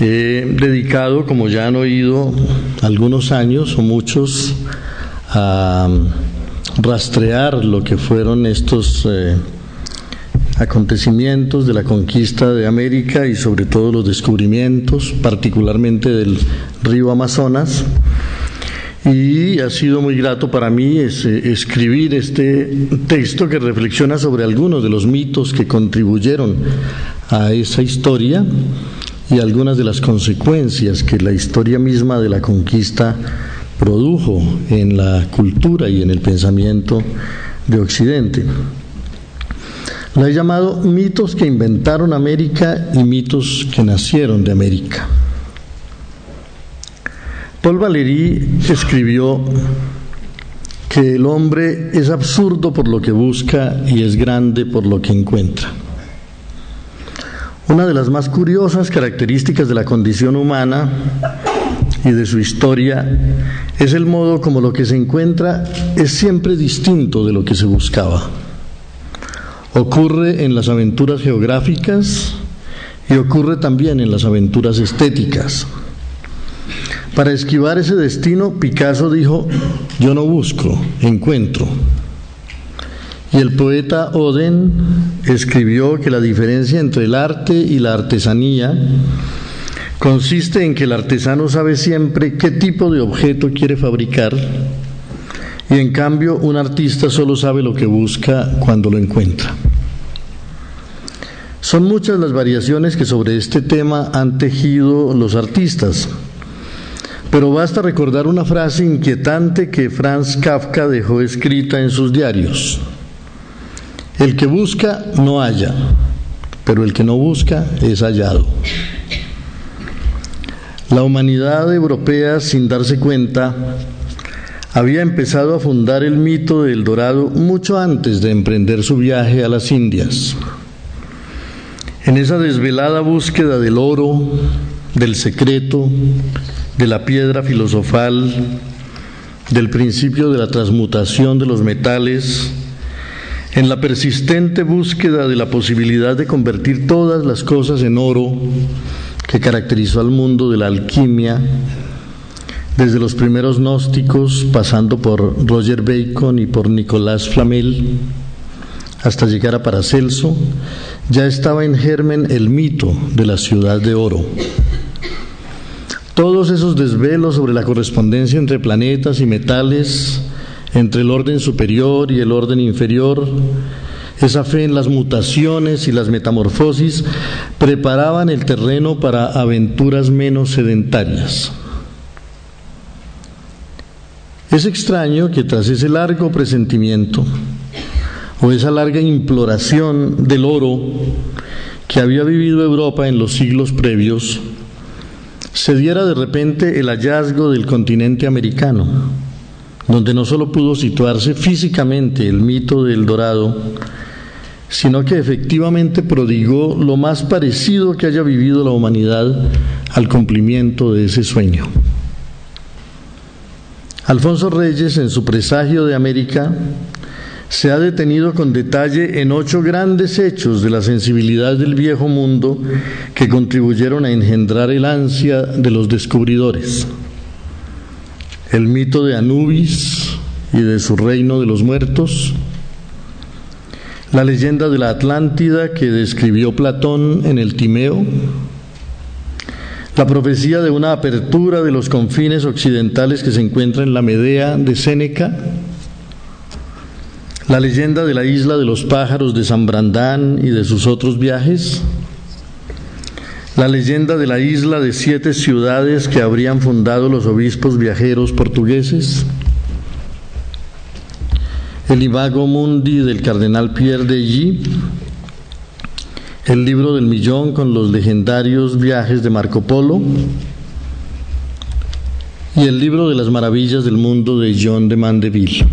He dedicado, como ya han oído, algunos años o muchos a rastrear lo que fueron estos eh, acontecimientos de la conquista de América y sobre todo los descubrimientos, particularmente del río Amazonas. Y ha sido muy grato para mí eh, escribir este texto que reflexiona sobre algunos de los mitos que contribuyeron a esa historia y algunas de las consecuencias que la historia misma de la conquista produjo en la cultura y en el pensamiento de Occidente. La he llamado mitos que inventaron América y mitos que nacieron de América. Paul Valéry escribió que el hombre es absurdo por lo que busca y es grande por lo que encuentra. Una de las más curiosas características de la condición humana y de su historia es el modo como lo que se encuentra es siempre distinto de lo que se buscaba. Ocurre en las aventuras geográficas y ocurre también en las aventuras estéticas. Para esquivar ese destino, Picasso dijo, yo no busco, encuentro. Y el poeta Oden escribió que la diferencia entre el arte y la artesanía consiste en que el artesano sabe siempre qué tipo de objeto quiere fabricar y en cambio un artista solo sabe lo que busca cuando lo encuentra. Son muchas las variaciones que sobre este tema han tejido los artistas, pero basta recordar una frase inquietante que Franz Kafka dejó escrita en sus diarios. El que busca no halla, pero el que no busca es hallado. La humanidad europea, sin darse cuenta, había empezado a fundar el mito del dorado mucho antes de emprender su viaje a las Indias. En esa desvelada búsqueda del oro, del secreto, de la piedra filosofal, del principio de la transmutación de los metales, en la persistente búsqueda de la posibilidad de convertir todas las cosas en oro, que caracterizó al mundo de la alquimia, desde los primeros gnósticos, pasando por Roger Bacon y por Nicolás Flamel, hasta llegar a Paracelso, ya estaba en germen el mito de la ciudad de oro. Todos esos desvelos sobre la correspondencia entre planetas y metales, entre el orden superior y el orden inferior, esa fe en las mutaciones y las metamorfosis preparaban el terreno para aventuras menos sedentarias. Es extraño que tras ese largo presentimiento o esa larga imploración del oro que había vivido Europa en los siglos previos, se diera de repente el hallazgo del continente americano, donde no solo pudo situarse físicamente el mito del dorado, sino que efectivamente prodigó lo más parecido que haya vivido la humanidad al cumplimiento de ese sueño. Alfonso Reyes, en su presagio de América, se ha detenido con detalle en ocho grandes hechos de la sensibilidad del viejo mundo que contribuyeron a engendrar el ansia de los descubridores. El mito de Anubis y de su reino de los muertos, la leyenda de la Atlántida que describió Platón en el Timeo, la profecía de una apertura de los confines occidentales que se encuentra en la Medea de Séneca, la leyenda de la isla de los pájaros de San Brandán y de sus otros viajes, la leyenda de la isla de siete ciudades que habrían fundado los obispos viajeros portugueses, el Imago Mundi del cardenal Pierre de Gy, el libro del millón con los legendarios viajes de Marco Polo. Y el libro de las maravillas del mundo de John de Mandeville.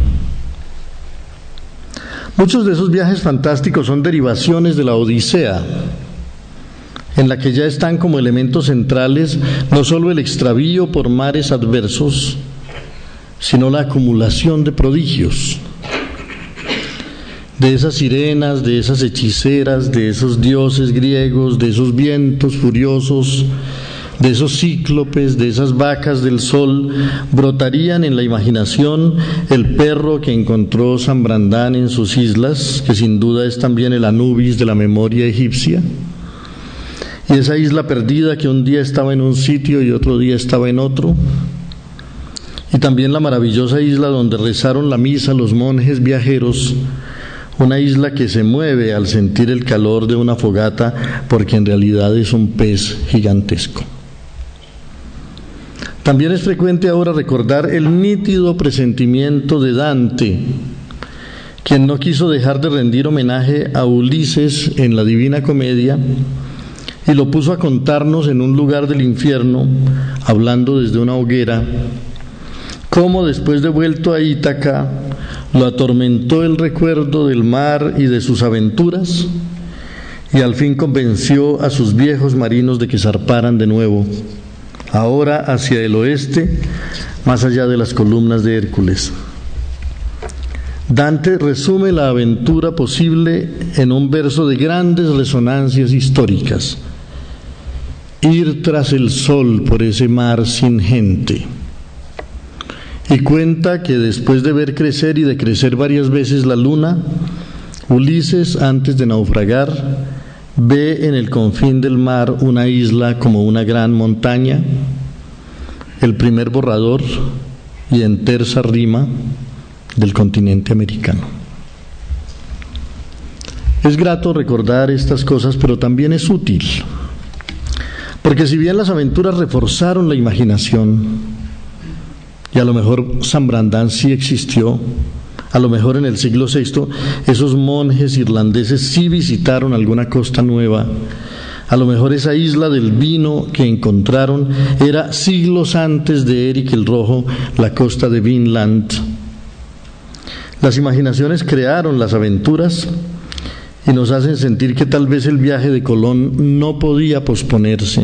Muchos de esos viajes fantásticos son derivaciones de la Odisea, en la que ya están como elementos centrales no solo el extravío por mares adversos, sino la acumulación de prodigios. De esas sirenas, de esas hechiceras, de esos dioses griegos, de esos vientos furiosos, de esos cíclopes, de esas vacas del sol, brotarían en la imaginación el perro que encontró San Brandán en sus islas, que sin duda es también el Anubis de la memoria egipcia, y esa isla perdida que un día estaba en un sitio y otro día estaba en otro, y también la maravillosa isla donde rezaron la misa los monjes viajeros, una isla que se mueve al sentir el calor de una fogata porque en realidad es un pez gigantesco. También es frecuente ahora recordar el nítido presentimiento de Dante, quien no quiso dejar de rendir homenaje a Ulises en la Divina Comedia y lo puso a contarnos en un lugar del infierno, hablando desde una hoguera, cómo después de vuelto a Ítaca lo atormentó el recuerdo del mar y de sus aventuras y al fin convenció a sus viejos marinos de que zarparan de nuevo ahora hacia el oeste, más allá de las columnas de Hércules. Dante resume la aventura posible en un verso de grandes resonancias históricas. Ir tras el sol por ese mar sin gente. Y cuenta que después de ver crecer y de crecer varias veces la luna, Ulises, antes de naufragar, ve en el confín del mar una isla como una gran montaña, el primer borrador y en terza rima del continente americano. Es grato recordar estas cosas, pero también es útil, porque si bien las aventuras reforzaron la imaginación, y a lo mejor San Brandán sí existió, a lo mejor en el siglo VI esos monjes irlandeses sí visitaron alguna costa nueva. A lo mejor esa isla del vino que encontraron era siglos antes de Eric el Rojo, la costa de Vinland. Las imaginaciones crearon las aventuras y nos hacen sentir que tal vez el viaje de Colón no podía posponerse,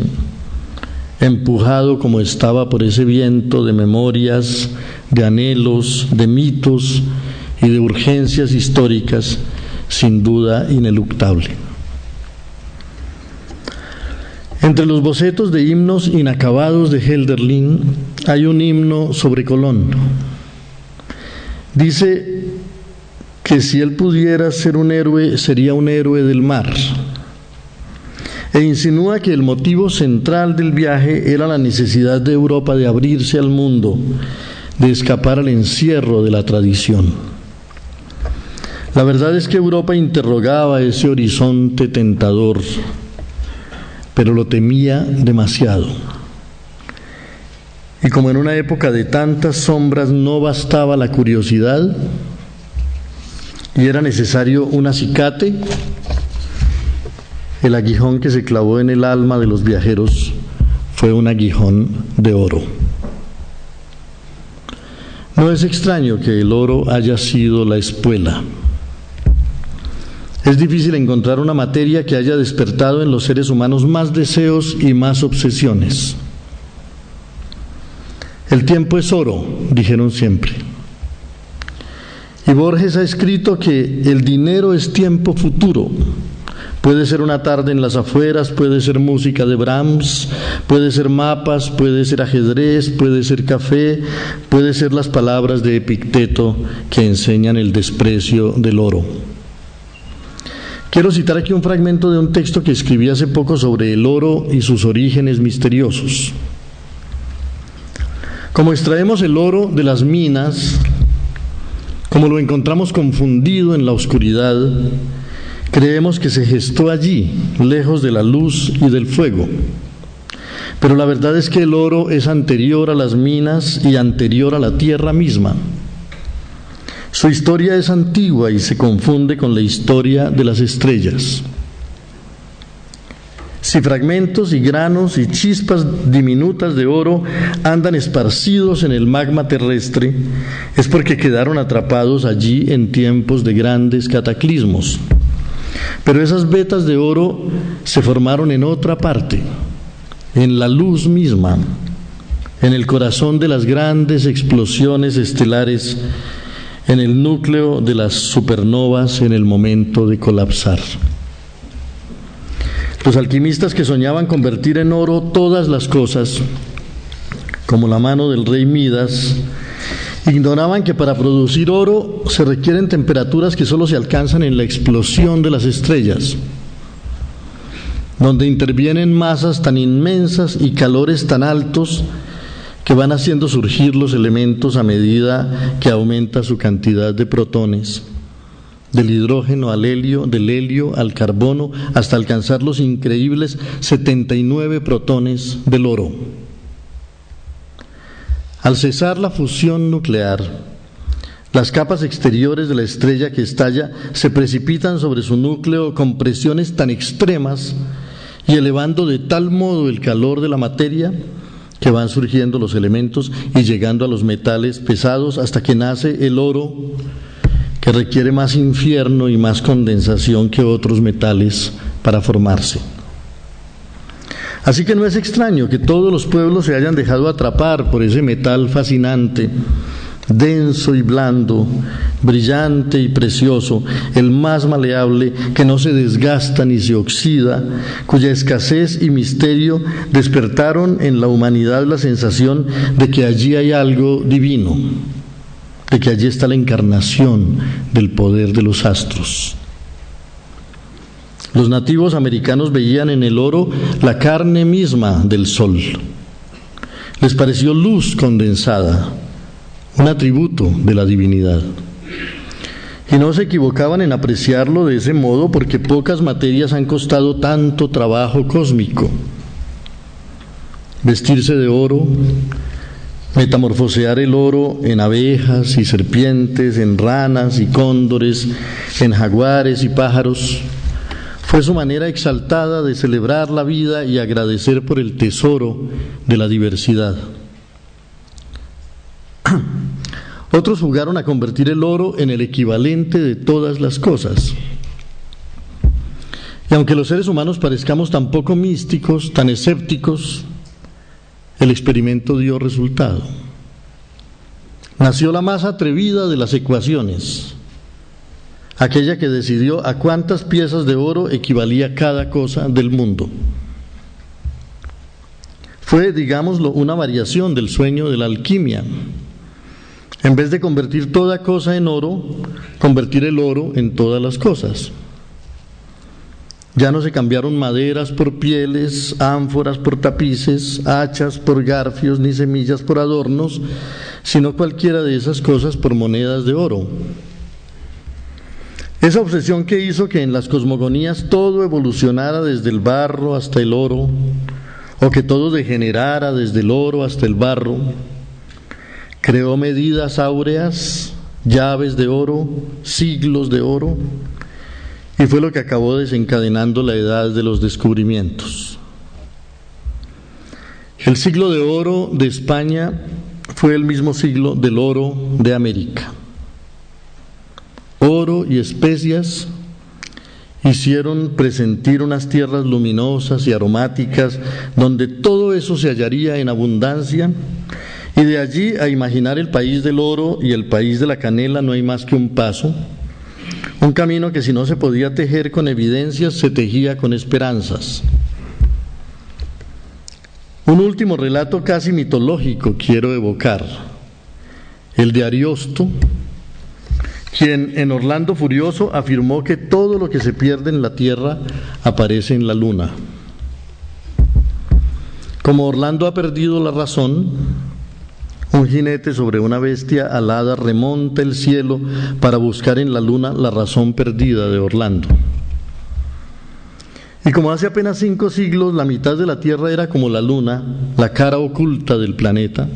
empujado como estaba por ese viento de memorias, de anhelos, de mitos, y de urgencias históricas sin duda ineluctable. Entre los bocetos de himnos inacabados de Helderlin hay un himno sobre Colón. Dice que si él pudiera ser un héroe, sería un héroe del mar. E insinúa que el motivo central del viaje era la necesidad de Europa de abrirse al mundo, de escapar al encierro de la tradición. La verdad es que Europa interrogaba ese horizonte tentador, pero lo temía demasiado. Y como en una época de tantas sombras no bastaba la curiosidad y era necesario un acicate, el aguijón que se clavó en el alma de los viajeros fue un aguijón de oro. No es extraño que el oro haya sido la espuela es difícil encontrar una materia que haya despertado en los seres humanos más deseos y más obsesiones. El tiempo es oro, dijeron siempre. Y Borges ha escrito que el dinero es tiempo futuro. Puede ser una tarde en las afueras, puede ser música de Brahms, puede ser mapas, puede ser ajedrez, puede ser café, puede ser las palabras de Epicteto que enseñan el desprecio del oro. Quiero citar aquí un fragmento de un texto que escribí hace poco sobre el oro y sus orígenes misteriosos. Como extraemos el oro de las minas, como lo encontramos confundido en la oscuridad, creemos que se gestó allí, lejos de la luz y del fuego. Pero la verdad es que el oro es anterior a las minas y anterior a la tierra misma. Su historia es antigua y se confunde con la historia de las estrellas. Si fragmentos y granos y chispas diminutas de oro andan esparcidos en el magma terrestre, es porque quedaron atrapados allí en tiempos de grandes cataclismos. Pero esas vetas de oro se formaron en otra parte, en la luz misma, en el corazón de las grandes explosiones estelares en el núcleo de las supernovas en el momento de colapsar. Los alquimistas que soñaban convertir en oro todas las cosas, como la mano del rey Midas, ignoraban que para producir oro se requieren temperaturas que solo se alcanzan en la explosión de las estrellas, donde intervienen masas tan inmensas y calores tan altos que van haciendo surgir los elementos a medida que aumenta su cantidad de protones, del hidrógeno al helio, del helio al carbono, hasta alcanzar los increíbles 79 protones del oro. Al cesar la fusión nuclear, las capas exteriores de la estrella que estalla se precipitan sobre su núcleo con presiones tan extremas y elevando de tal modo el calor de la materia que van surgiendo los elementos y llegando a los metales pesados hasta que nace el oro que requiere más infierno y más condensación que otros metales para formarse. Así que no es extraño que todos los pueblos se hayan dejado atrapar por ese metal fascinante, denso y blando, brillante y precioso, el más maleable, que no se desgasta ni se oxida, cuya escasez y misterio despertaron en la humanidad la sensación de que allí hay algo divino, de que allí está la encarnación del poder de los astros. Los nativos americanos veían en el oro la carne misma del sol. Les pareció luz condensada, un atributo de la divinidad. Y no se equivocaban en apreciarlo de ese modo porque pocas materias han costado tanto trabajo cósmico. Vestirse de oro, metamorfosear el oro en abejas y serpientes, en ranas y cóndores, en jaguares y pájaros, fue su manera exaltada de celebrar la vida y agradecer por el tesoro de la diversidad. Otros jugaron a convertir el oro en el equivalente de todas las cosas. Y aunque los seres humanos parezcamos tan poco místicos, tan escépticos, el experimento dio resultado. Nació la más atrevida de las ecuaciones, aquella que decidió a cuántas piezas de oro equivalía cada cosa del mundo. Fue, digámoslo, una variación del sueño de la alquimia. En vez de convertir toda cosa en oro, convertir el oro en todas las cosas. Ya no se cambiaron maderas por pieles, ánforas por tapices, hachas por garfios, ni semillas por adornos, sino cualquiera de esas cosas por monedas de oro. Esa obsesión que hizo que en las cosmogonías todo evolucionara desde el barro hasta el oro, o que todo degenerara desde el oro hasta el barro, creó medidas áureas, llaves de oro, siglos de oro, y fue lo que acabó desencadenando la edad de los descubrimientos. El siglo de oro de España fue el mismo siglo del oro de América oro y especias hicieron presentir unas tierras luminosas y aromáticas donde todo eso se hallaría en abundancia y de allí a imaginar el país del oro y el país de la canela no hay más que un paso, un camino que si no se podía tejer con evidencias se tejía con esperanzas. Un último relato casi mitológico quiero evocar, el de Ariosto, quien en Orlando Furioso afirmó que todo lo que se pierde en la tierra aparece en la luna. Como Orlando ha perdido la razón, un jinete sobre una bestia alada remonta el cielo para buscar en la luna la razón perdida de Orlando. Y como hace apenas cinco siglos la mitad de la Tierra era como la luna, la cara oculta del planeta,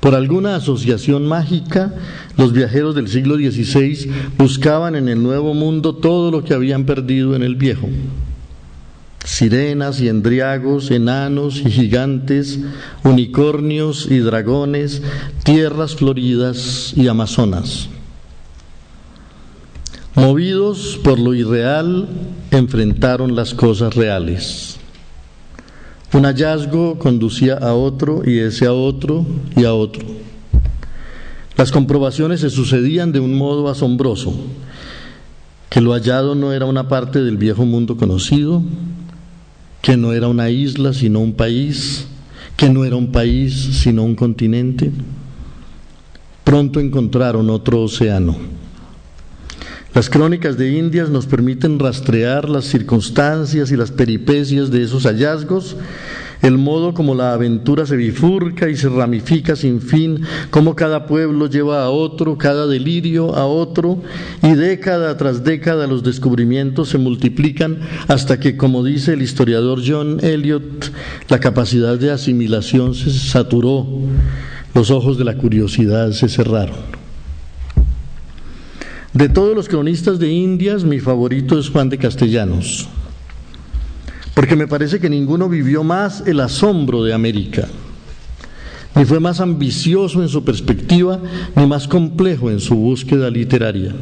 por alguna asociación mágica, los viajeros del siglo XVI buscaban en el nuevo mundo todo lo que habían perdido en el viejo. Sirenas y endriagos, enanos y gigantes, unicornios y dragones, tierras floridas y amazonas. Movidos por lo irreal, enfrentaron las cosas reales. Un hallazgo conducía a otro y ese a otro y a otro. Las comprobaciones se sucedían de un modo asombroso, que lo hallado no era una parte del viejo mundo conocido, que no era una isla sino un país, que no era un país sino un continente. Pronto encontraron otro océano. Las crónicas de Indias nos permiten rastrear las circunstancias y las peripecias de esos hallazgos el modo como la aventura se bifurca y se ramifica sin fin, como cada pueblo lleva a otro, cada delirio a otro, y década tras década los descubrimientos se multiplican hasta que, como dice el historiador John Eliot, la capacidad de asimilación se saturó, los ojos de la curiosidad se cerraron. De todos los cronistas de Indias, mi favorito es Juan de Castellanos porque me parece que ninguno vivió más el asombro de América, ni fue más ambicioso en su perspectiva, ni más complejo en su búsqueda literaria.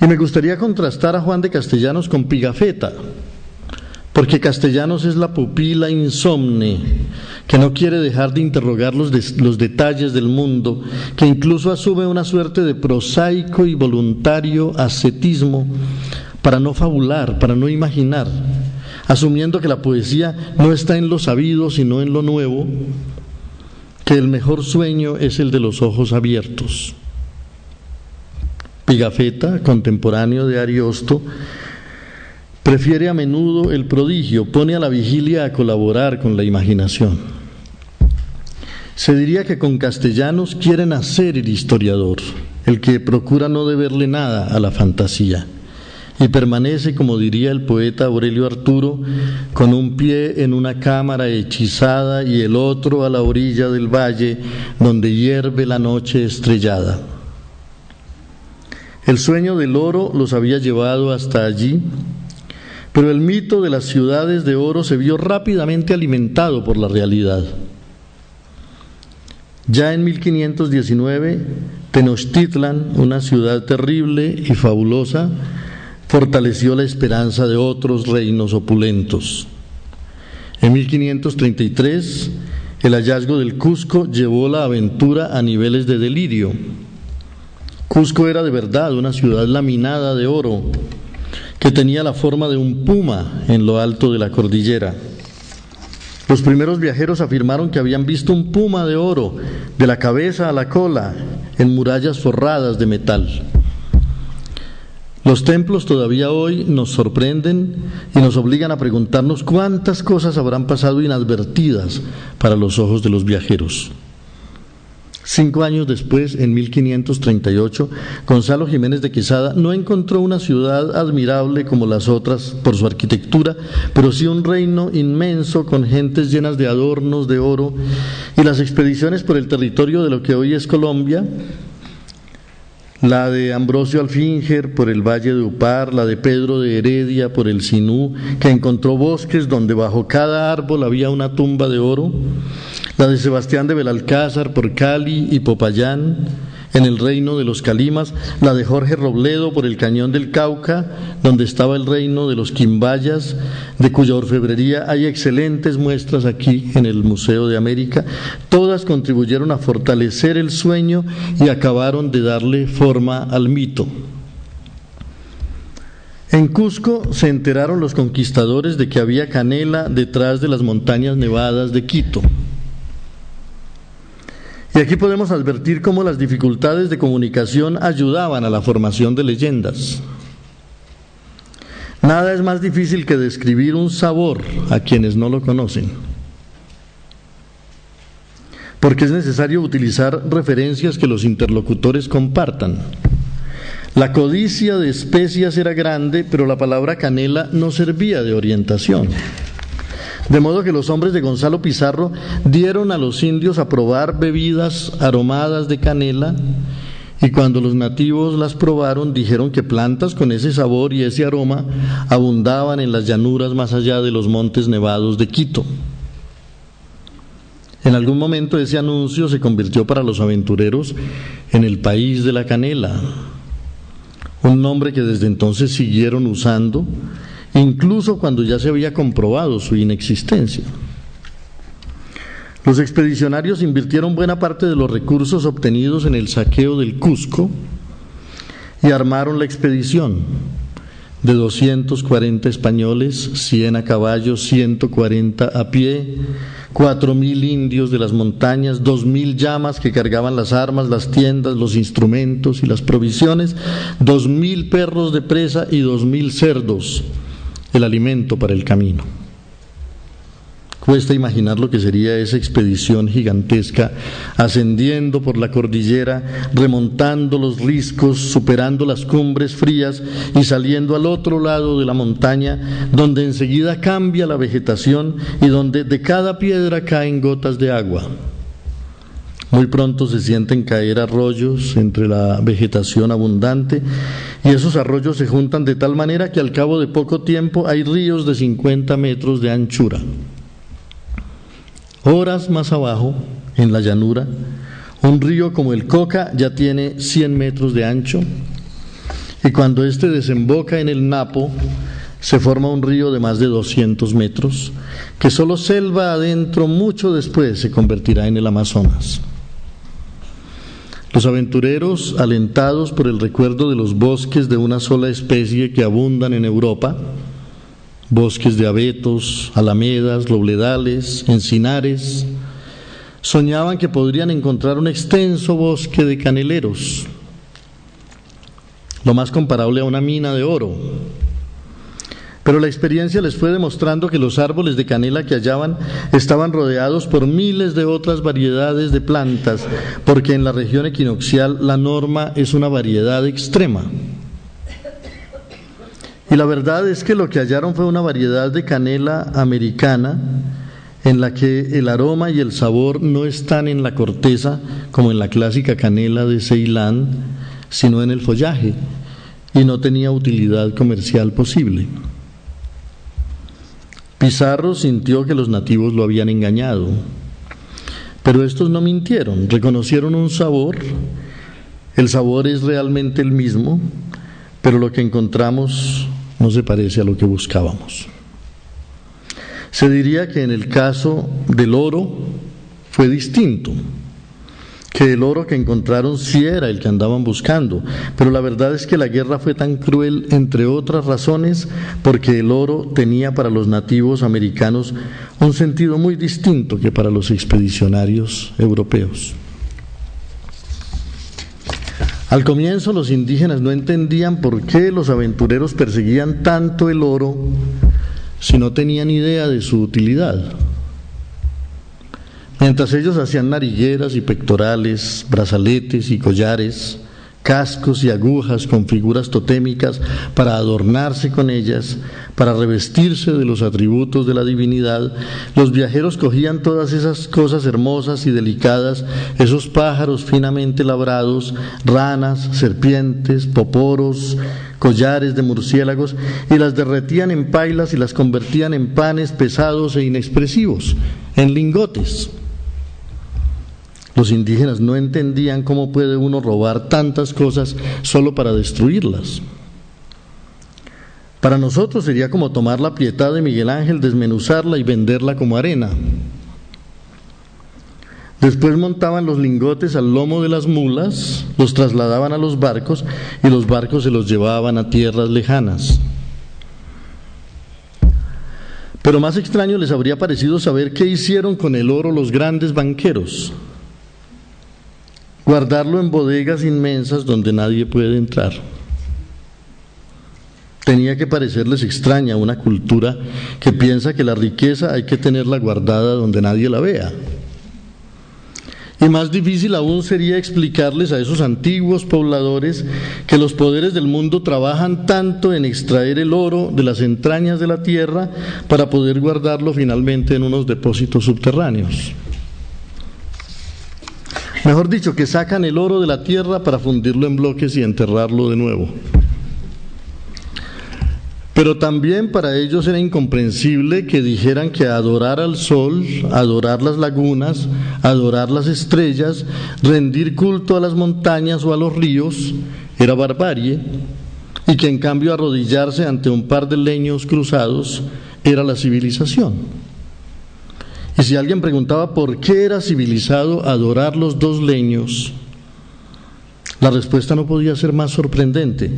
Y me gustaría contrastar a Juan de Castellanos con Pigafetta, porque Castellanos es la pupila insomne, que no quiere dejar de interrogar los, los, detalles del mundo, que incluso asume una suerte de prosaico y voluntario ascetismo para no fabular, para no imaginar, asumiendo que la poesía no está en lo sabido, sino en lo nuevo, que el mejor sueño es el de los ojos abiertos. Pigafetta, contemporáneo de Ariosto, prefiere a menudo el prodigio, pone a la vigilia a colaborar con la imaginación. Se diría que con castellanos quieren hacer el historiador, el que procura no deberle nada a la fantasía y permanece, como diría el poeta Aurelio Arturo, con un pie en una cámara hechizada y el otro a la orilla del valle donde hierve la noche estrellada. El sueño del oro los había llevado hasta allí, pero el mito de las ciudades de oro se vio rápidamente alimentado por la realidad. Ya en 1519, Tenochtitlan, una ciudad terrible y fabulosa, fortaleció la esperanza de otros reinos opulentos. En 1533, el hallazgo del Cusco llevó la aventura a niveles de delirio. Cusco era de verdad una ciudad laminada de oro que tenía la forma de un puma en lo alto de la cordillera. Los primeros viajeros afirmaron que habían visto un puma de oro de la cabeza a la cola en murallas forradas de metal. Los templos todavía hoy nos sorprenden y nos obligan a preguntarnos cuántas cosas habrán pasado inadvertidas para los ojos de los viajeros. Cinco años después, en 1538, Gonzalo Jiménez de Quesada no encontró una ciudad admirable como las otras por su arquitectura, pero sí un reino inmenso con gentes llenas de adornos de oro y las expediciones por el territorio de lo que hoy es Colombia la de Ambrosio Alfinger por el Valle de Upar, la de Pedro de Heredia por el Sinú, que encontró bosques donde bajo cada árbol había una tumba de oro, la de Sebastián de Belalcázar por Cali y Popayán, en el reino de los Calimas, la de Jorge Robledo por el cañón del Cauca, donde estaba el reino de los Quimbayas, de cuya orfebrería hay excelentes muestras aquí en el Museo de América. Todas contribuyeron a fortalecer el sueño y acabaron de darle forma al mito. En Cusco se enteraron los conquistadores de que había canela detrás de las montañas nevadas de Quito. Y aquí podemos advertir cómo las dificultades de comunicación ayudaban a la formación de leyendas. Nada es más difícil que describir un sabor a quienes no lo conocen, porque es necesario utilizar referencias que los interlocutores compartan. La codicia de especias era grande, pero la palabra canela no servía de orientación. De modo que los hombres de Gonzalo Pizarro dieron a los indios a probar bebidas aromadas de canela y cuando los nativos las probaron dijeron que plantas con ese sabor y ese aroma abundaban en las llanuras más allá de los montes nevados de Quito. En algún momento ese anuncio se convirtió para los aventureros en el país de la canela, un nombre que desde entonces siguieron usando incluso cuando ya se había comprobado su inexistencia. Los expedicionarios invirtieron buena parte de los recursos obtenidos en el saqueo del Cusco y armaron la expedición. de 240 españoles, 100 a caballo, 140 a pie, 4.000 indios de las montañas, 2.000 llamas que cargaban las armas, las tiendas, los instrumentos y las provisiones, 2.000 perros de presa y 2.000 cerdos, el alimento para el camino. Cuesta imaginar lo que sería esa expedición gigantesca, ascendiendo por la cordillera, remontando los riscos, superando las cumbres frías y saliendo al otro lado de la montaña, donde enseguida cambia la vegetación y donde de cada piedra caen gotas de agua. Muy pronto se sienten caer arroyos entre la vegetación abundante y esos arroyos se juntan de tal manera que al cabo de poco tiempo hay ríos de 50 metros de anchura. Horas más abajo, en la llanura, un río como el Coca ya tiene 100 metros de ancho y cuando éste desemboca en el Napo, se forma un río de más de 200 metros, que solo selva adentro mucho después se convertirá en el Amazonas. Los aventureros, alentados por el recuerdo de los bosques de una sola especie que abundan en Europa, bosques de abetos, alamedas, lobledales, encinares. Soñaban que podrían encontrar un extenso bosque de caneleros, lo más comparable a una mina de oro. Pero la experiencia les fue demostrando que los árboles de canela que hallaban estaban rodeados por miles de otras variedades de plantas, porque en la región equinoccial la norma es una variedad extrema. Y la verdad es que lo que hallaron fue una variedad de canela americana en la que el aroma y el sabor no están en la corteza como en la clásica canela de Ceilán, sino en el follaje, y no tenía utilidad comercial posible. Pizarro sintió que los nativos lo habían engañado, pero estos no mintieron, reconocieron un sabor, el sabor es realmente el mismo, pero lo que encontramos no se parece a lo que buscábamos. Se diría que en el caso del oro fue distinto, que el oro que encontraron sí era el que andaban buscando, pero la verdad es que la guerra fue tan cruel, entre otras razones, porque el oro tenía para los nativos americanos un sentido muy distinto que para los expedicionarios europeos. Al comienzo los indígenas no entendían por qué los aventureros perseguían tanto el oro si no tenían idea de su utilidad. Mientras ellos hacían narigueras y pectorales, brazaletes y collares, cascos y agujas con figuras totémicas para adornarse con ellas, para revestirse de los atributos de la divinidad, los viajeros cogían todas esas cosas hermosas y delicadas, esos pájaros finamente labrados, ranas, serpientes, poporos, collares de murciélagos, y las derretían en pailas y las convertían en panes pesados e inexpresivos, en lingotes. Los indígenas no entendían cómo puede uno robar tantas cosas solo para destruirlas. Para nosotros sería como tomar la piedad de Miguel Ángel, desmenuzarla y venderla como arena. Después montaban los lingotes al lomo de las mulas, los trasladaban a los barcos y los barcos se los llevaban a tierras lejanas. Pero más extraño les habría parecido saber qué hicieron con el oro los grandes banqueros guardarlo en bodegas inmensas donde nadie puede entrar. Tenía que parecerles extraña una cultura que piensa que la riqueza hay que tenerla guardada donde nadie la vea. Y más difícil aún sería explicarles a esos antiguos pobladores que los poderes del mundo trabajan tanto en extraer el oro de las entrañas de la tierra para poder guardarlo finalmente en unos depósitos subterráneos. Mejor dicho, que sacan el oro de la tierra para fundirlo en bloques y enterrarlo de nuevo. Pero también para ellos era incomprensible que dijeran que adorar al sol, adorar las lagunas, adorar las estrellas, rendir culto a las montañas o a los ríos era barbarie y que en cambio arrodillarse ante un par de leños cruzados era la civilización. Y si alguien preguntaba por qué era civilizado adorar los dos leños, La respuesta no podía ser más sorprendente,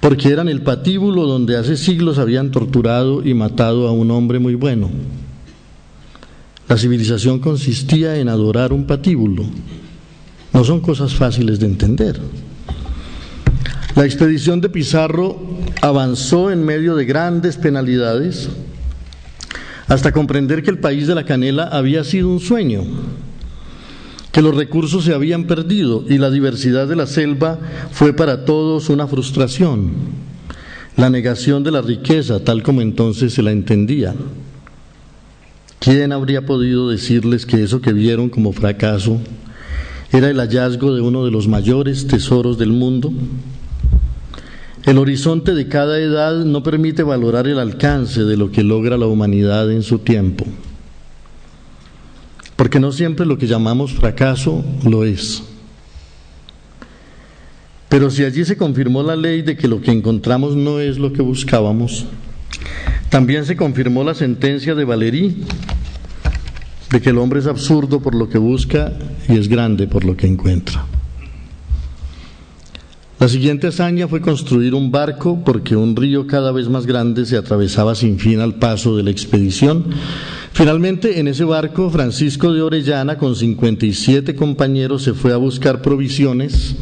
porque era en el patíbulo donde hace siglos habían torturado y matado a un hombre muy bueno. La civilización consistía en adorar un patíbulo. No son cosas fáciles de entender. La expedición de Pizarro avanzó en medio de grandes penalidades hasta comprender que el país de la canela había sido un sueño que los recursos se habían perdido y la diversidad de la selva fue para todos una frustración, la negación de la riqueza tal como entonces se la entendía. ¿Quién habría podido decirles que eso que vieron como fracaso era el hallazgo de uno de los mayores tesoros del mundo? El horizonte de cada edad no permite valorar el alcance de lo que logra la humanidad en su tiempo porque no siempre lo que llamamos fracaso lo es. Pero si allí se confirmó la ley de que lo que encontramos no es lo que buscábamos, también se confirmó la sentencia de Valéry de que el hombre es absurdo por lo que busca y es grande por lo que encuentra. La siguiente hazaña fue construir un barco porque un río cada vez más grande se atravesaba sin fin al paso de la expedición Finalmente, en ese barco, Francisco de Orellana, con 57 compañeros, se fue a buscar provisiones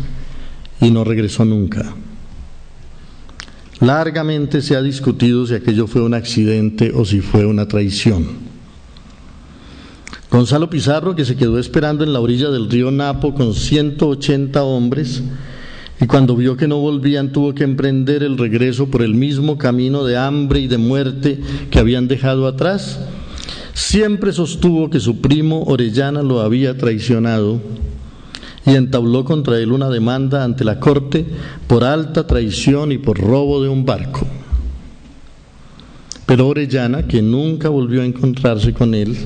y no regresó nunca. Largamente se ha discutido si aquello fue un accidente o si fue una traición. Gonzalo Pizarro, que se quedó esperando en la orilla del río Napo con 180 hombres, y cuando vio que no volvían tuvo que emprender el regreso por el mismo camino de hambre y de muerte que habían dejado atrás, Siempre sostuvo que su primo Orellana lo había traicionado y entabló contra él una demanda ante la corte por alta traición y por robo de un barco. Pero Orellana, que nunca volvió a encontrarse con él,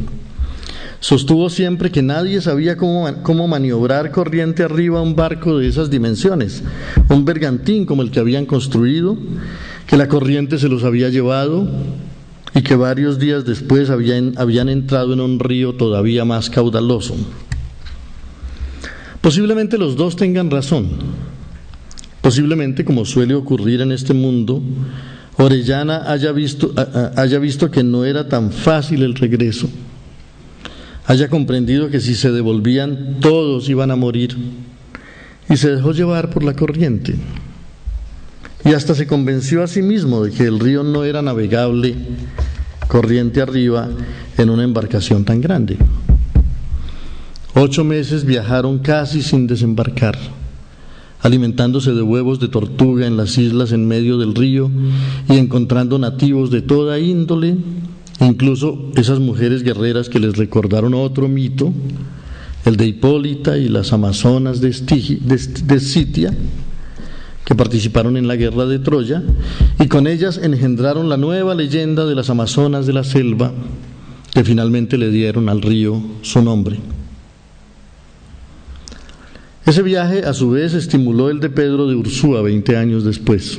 sostuvo siempre que nadie sabía cómo, cómo, maniobrar corriente arriba un barco de esas dimensiones, un bergantín como el que habían construido, que la corriente se los había llevado y que varios días después habían, habían entrado en un río todavía más caudaloso. Posiblemente los dos tengan razón. Posiblemente, como suele ocurrir en este mundo, Orellana haya visto, haya visto que no era tan fácil el regreso, haya comprendido que si se devolvían todos iban a morir y se dejó llevar por la corriente. Y hasta se convenció a sí mismo de que el río no era navegable corriente arriba en una embarcación tan grande. Ocho meses viajaron casi sin desembarcar, alimentándose de huevos de tortuga en las islas en medio del río y encontrando nativos de toda índole, incluso esas mujeres guerreras que les recordaron otro mito, el de Hipólita y las amazonas de, Sitia, que participaron en la guerra de Troya, y con ellas engendraron la nueva leyenda de las Amazonas de la selva, que finalmente le dieron al río su nombre. Ese viaje, a su vez, estimuló el de Pedro de Ursúa 20 años después.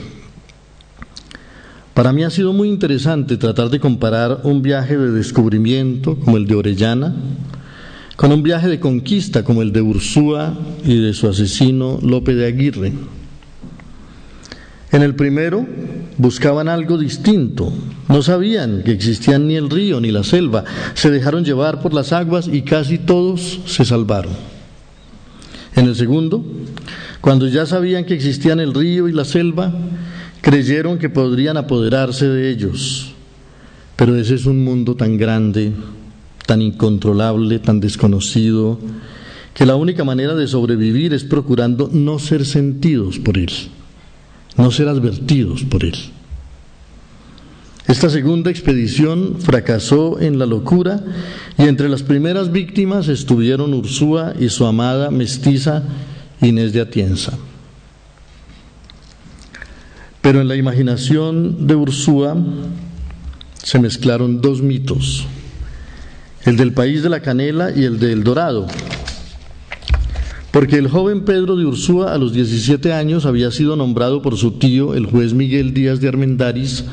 Para mí ha sido muy interesante tratar de comparar un viaje de descubrimiento como el de Orellana con un viaje de conquista como el de Ursúa y de su asesino Lope de Aguirre. En el primero buscaban algo distinto, no sabían que existían ni el río ni la selva, se dejaron llevar por las aguas y casi todos se salvaron. En el segundo, cuando ya sabían que existían el río y la selva, creyeron que podrían apoderarse de ellos. Pero ese es un mundo tan grande, tan incontrolable, tan desconocido, que la única manera de sobrevivir es procurando no ser sentidos por él no ser advertidos por él. Esta segunda expedición fracasó en la locura y entre las primeras víctimas estuvieron Ursúa y su amada mestiza Inés de Atienza. Pero en la imaginación de Ursúa se mezclaron dos mitos, el del país de la canela y el del dorado, porque el joven Pedro de Ursúa a los 17 años había sido nombrado por su tío, el juez Miguel Díaz de Armendáriz,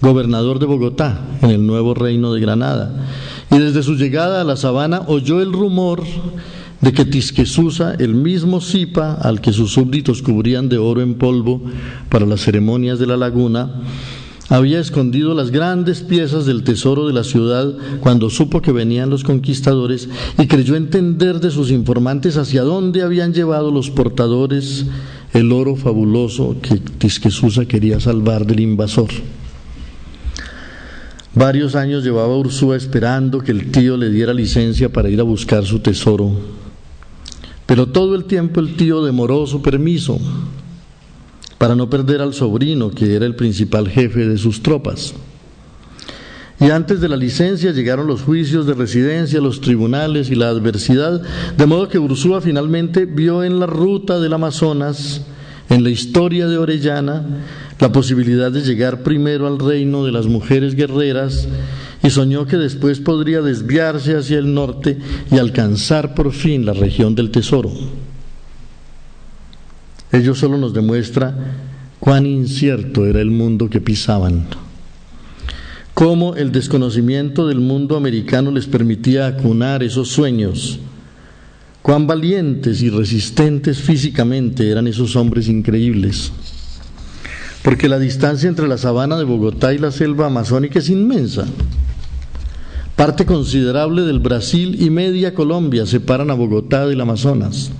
gobernador de Bogotá, en el nuevo reino de Granada. Y desde su llegada a la sabana oyó el rumor de que Tisquesusa, el mismo Zipa al que sus súbditos cubrían de oro en polvo para las ceremonias de la laguna, había escondido las grandes piezas del tesoro de la ciudad cuando supo que venían los conquistadores y creyó entender de sus informantes hacia dónde habían llevado los portadores el oro fabuloso que Tisquesusa quería salvar del invasor. Varios años llevaba Ursúa esperando que el tío le diera licencia para ir a buscar su tesoro pero todo el tiempo el tío demoró su permiso para no perder al sobrino, que era el principal jefe de sus tropas. Y antes de la licencia llegaron los juicios de residencia, los tribunales y la adversidad, de modo que Ursúa finalmente vio en la ruta del Amazonas, en la historia de Orellana, la posibilidad de llegar primero al reino de las mujeres guerreras y soñó que después podría desviarse hacia el norte y alcanzar por fin la región del tesoro. Ello solo nos demuestra cuán incierto era el mundo que pisaban, cómo el desconocimiento del mundo americano les permitía acunar esos sueños, cuán valientes y resistentes físicamente eran esos hombres increíbles porque la distancia entre la sabana de Bogotá y la selva amazónica es inmensa. Parte considerable del Brasil y media Colombia separan a Bogotá del Amazonas.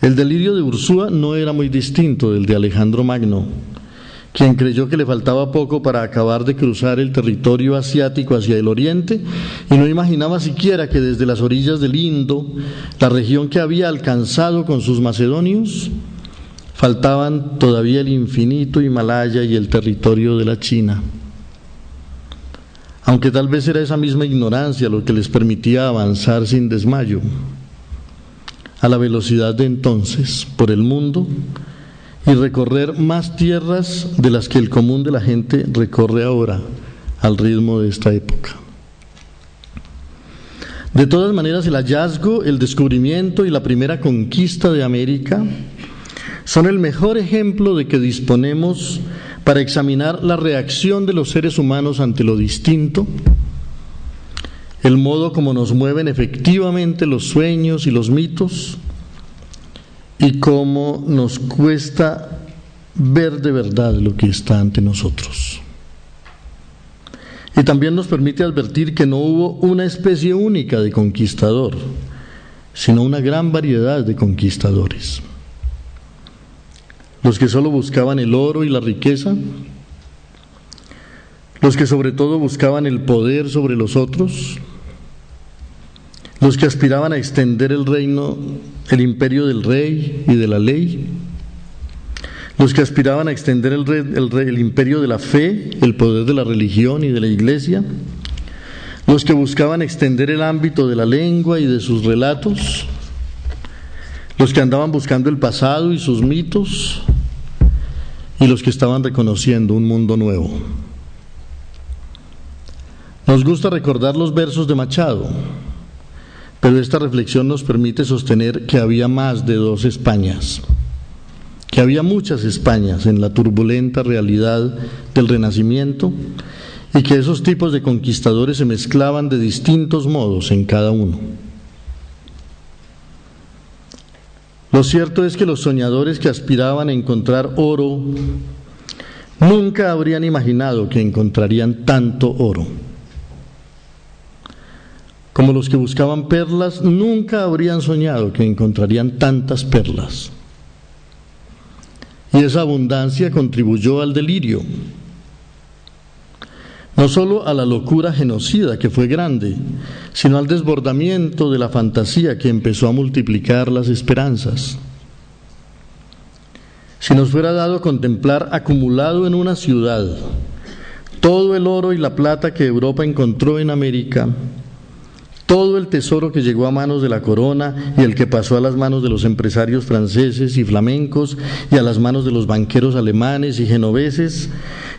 El delirio de Ursúa no era muy distinto del de Alejandro Magno, quien creyó que le faltaba poco para acabar de cruzar el territorio asiático hacia el oriente y no imaginaba siquiera que desde las orillas del Indo, la región que había alcanzado con sus macedonios, faltaban todavía el infinito Himalaya y el territorio de la China aunque tal vez era esa misma ignorancia lo que les permitía avanzar sin desmayo, a la velocidad de entonces por el mundo y recorrer más tierras de las que el común de la gente recorre ahora al ritmo de esta época. De todas maneras, el hallazgo, el descubrimiento y la primera conquista de América son el mejor ejemplo de que disponemos para examinar la reacción de los seres humanos ante lo distinto, el modo como nos mueven efectivamente los sueños y los mitos y cómo nos cuesta ver de verdad lo que está ante nosotros. Y también nos permite advertir que no hubo una especie única de conquistador, sino una gran variedad de conquistadores los que solo buscaban el oro y la riqueza, los que sobre todo buscaban el poder sobre los otros, los que aspiraban a extender el reino, el imperio del rey y de la ley, los que aspiraban a extender el, el imperio de la fe, el poder de la religión y de la iglesia, los que buscaban extender el ámbito de la lengua y de sus relatos, los que andaban buscando el pasado y sus mitos, y los que estaban reconociendo un mundo nuevo. Nos gusta recordar los versos de Machado, pero esta reflexión nos permite sostener que había más de dos Españas, que había muchas Españas en la turbulenta realidad del Renacimiento y que esos tipos de conquistadores se mezclaban de distintos modos en cada uno. Lo cierto es que los soñadores que aspiraban a encontrar oro nunca habrían imaginado que encontrarían tanto oro. Como los que buscaban perlas nunca habrían soñado que encontrarían tantas perlas. Y esa abundancia contribuyó al delirio no solo a la locura genocida que fue grande, sino al desbordamiento de la fantasía que empezó a multiplicar las esperanzas. Si nos fuera dado contemplar acumulado en una ciudad todo el oro y la plata que Europa encontró en América, todo el tesoro que llegó a manos de la corona y el que pasó a las manos de los empresarios franceses y flamencos y a las manos de los banqueros alemanes y genoveses,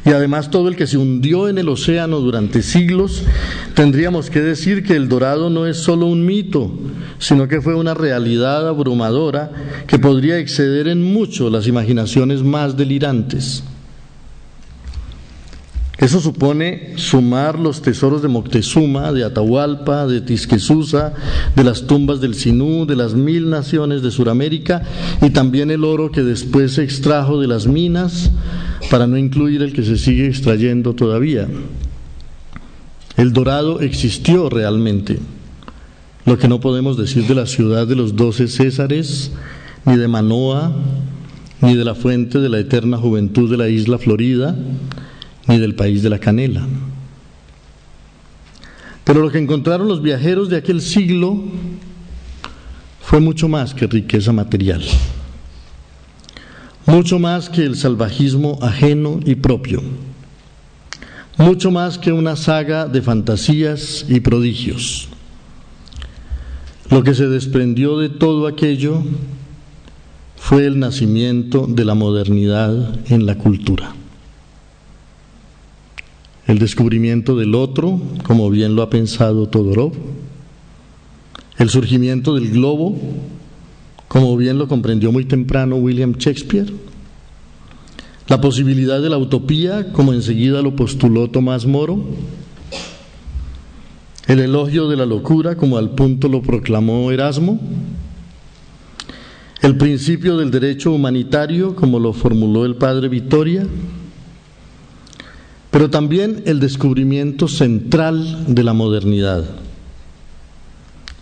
y además todo el que se hundió en el océano durante siglos, tendríamos que decir que el dorado no es solo un mito, sino que fue una realidad abrumadora que podría exceder en mucho las imaginaciones más delirantes. Eso supone sumar los tesoros de Moctezuma, de Atahualpa, de Tisquesusa, de las tumbas del Sinú, de las mil naciones de Sudamérica y también el oro que después se extrajo de las minas, para no incluir el que se sigue extrayendo todavía. El dorado existió realmente, lo que no podemos decir de la ciudad de los doce Césares, ni de Manoa, ni de la fuente de la eterna juventud de la isla Florida, ni del país de la canela. Pero lo que encontraron los viajeros de aquel siglo fue mucho más que riqueza material, mucho más que el salvajismo ajeno y propio, mucho más que una saga de fantasías y prodigios. Lo que se desprendió de todo aquello fue el nacimiento de la modernidad en la cultura el descubrimiento del otro, como bien lo ha pensado Todorov, el surgimiento del globo, como bien lo comprendió muy temprano William Shakespeare, la posibilidad de la utopía, como enseguida lo postuló Tomás Moro, el elogio de la locura, como al punto lo proclamó Erasmo, el principio del derecho humanitario, como lo formuló el padre Vitoria, pero también el descubrimiento central de la modernidad.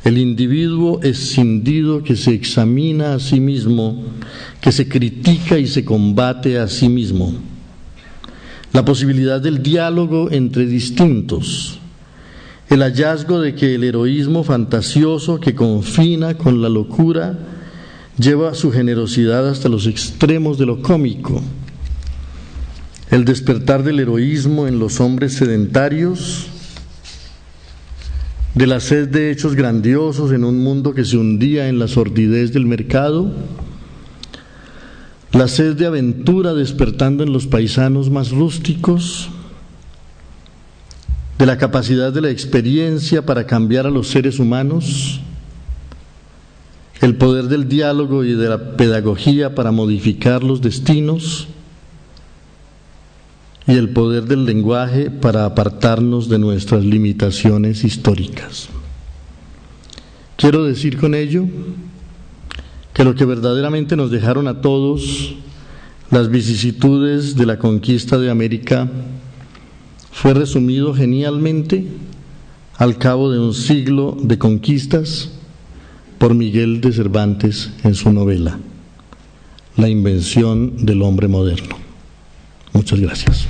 El individuo escindido que se examina a sí mismo, que se critica y se combate a sí mismo. La posibilidad del diálogo entre distintos. El hallazgo de que el heroísmo fantasioso que confina con la locura lleva su generosidad hasta los extremos de lo cómico el despertar del heroísmo en los hombres sedentarios, de la sed de hechos grandiosos en un mundo que se hundía en la sordidez del mercado, la sed de aventura despertando en los paisanos más rústicos, de la capacidad de la experiencia para cambiar a los seres humanos, el poder del diálogo y de la pedagogía para modificar los destinos, y el poder del lenguaje para apartarnos de nuestras limitaciones históricas. Quiero decir con ello que lo que verdaderamente nos dejaron a todos las vicisitudes de la conquista de América fue resumido genialmente al cabo de un siglo de conquistas por Miguel de Cervantes en su novela La invención del hombre moderno. Muchas gracias.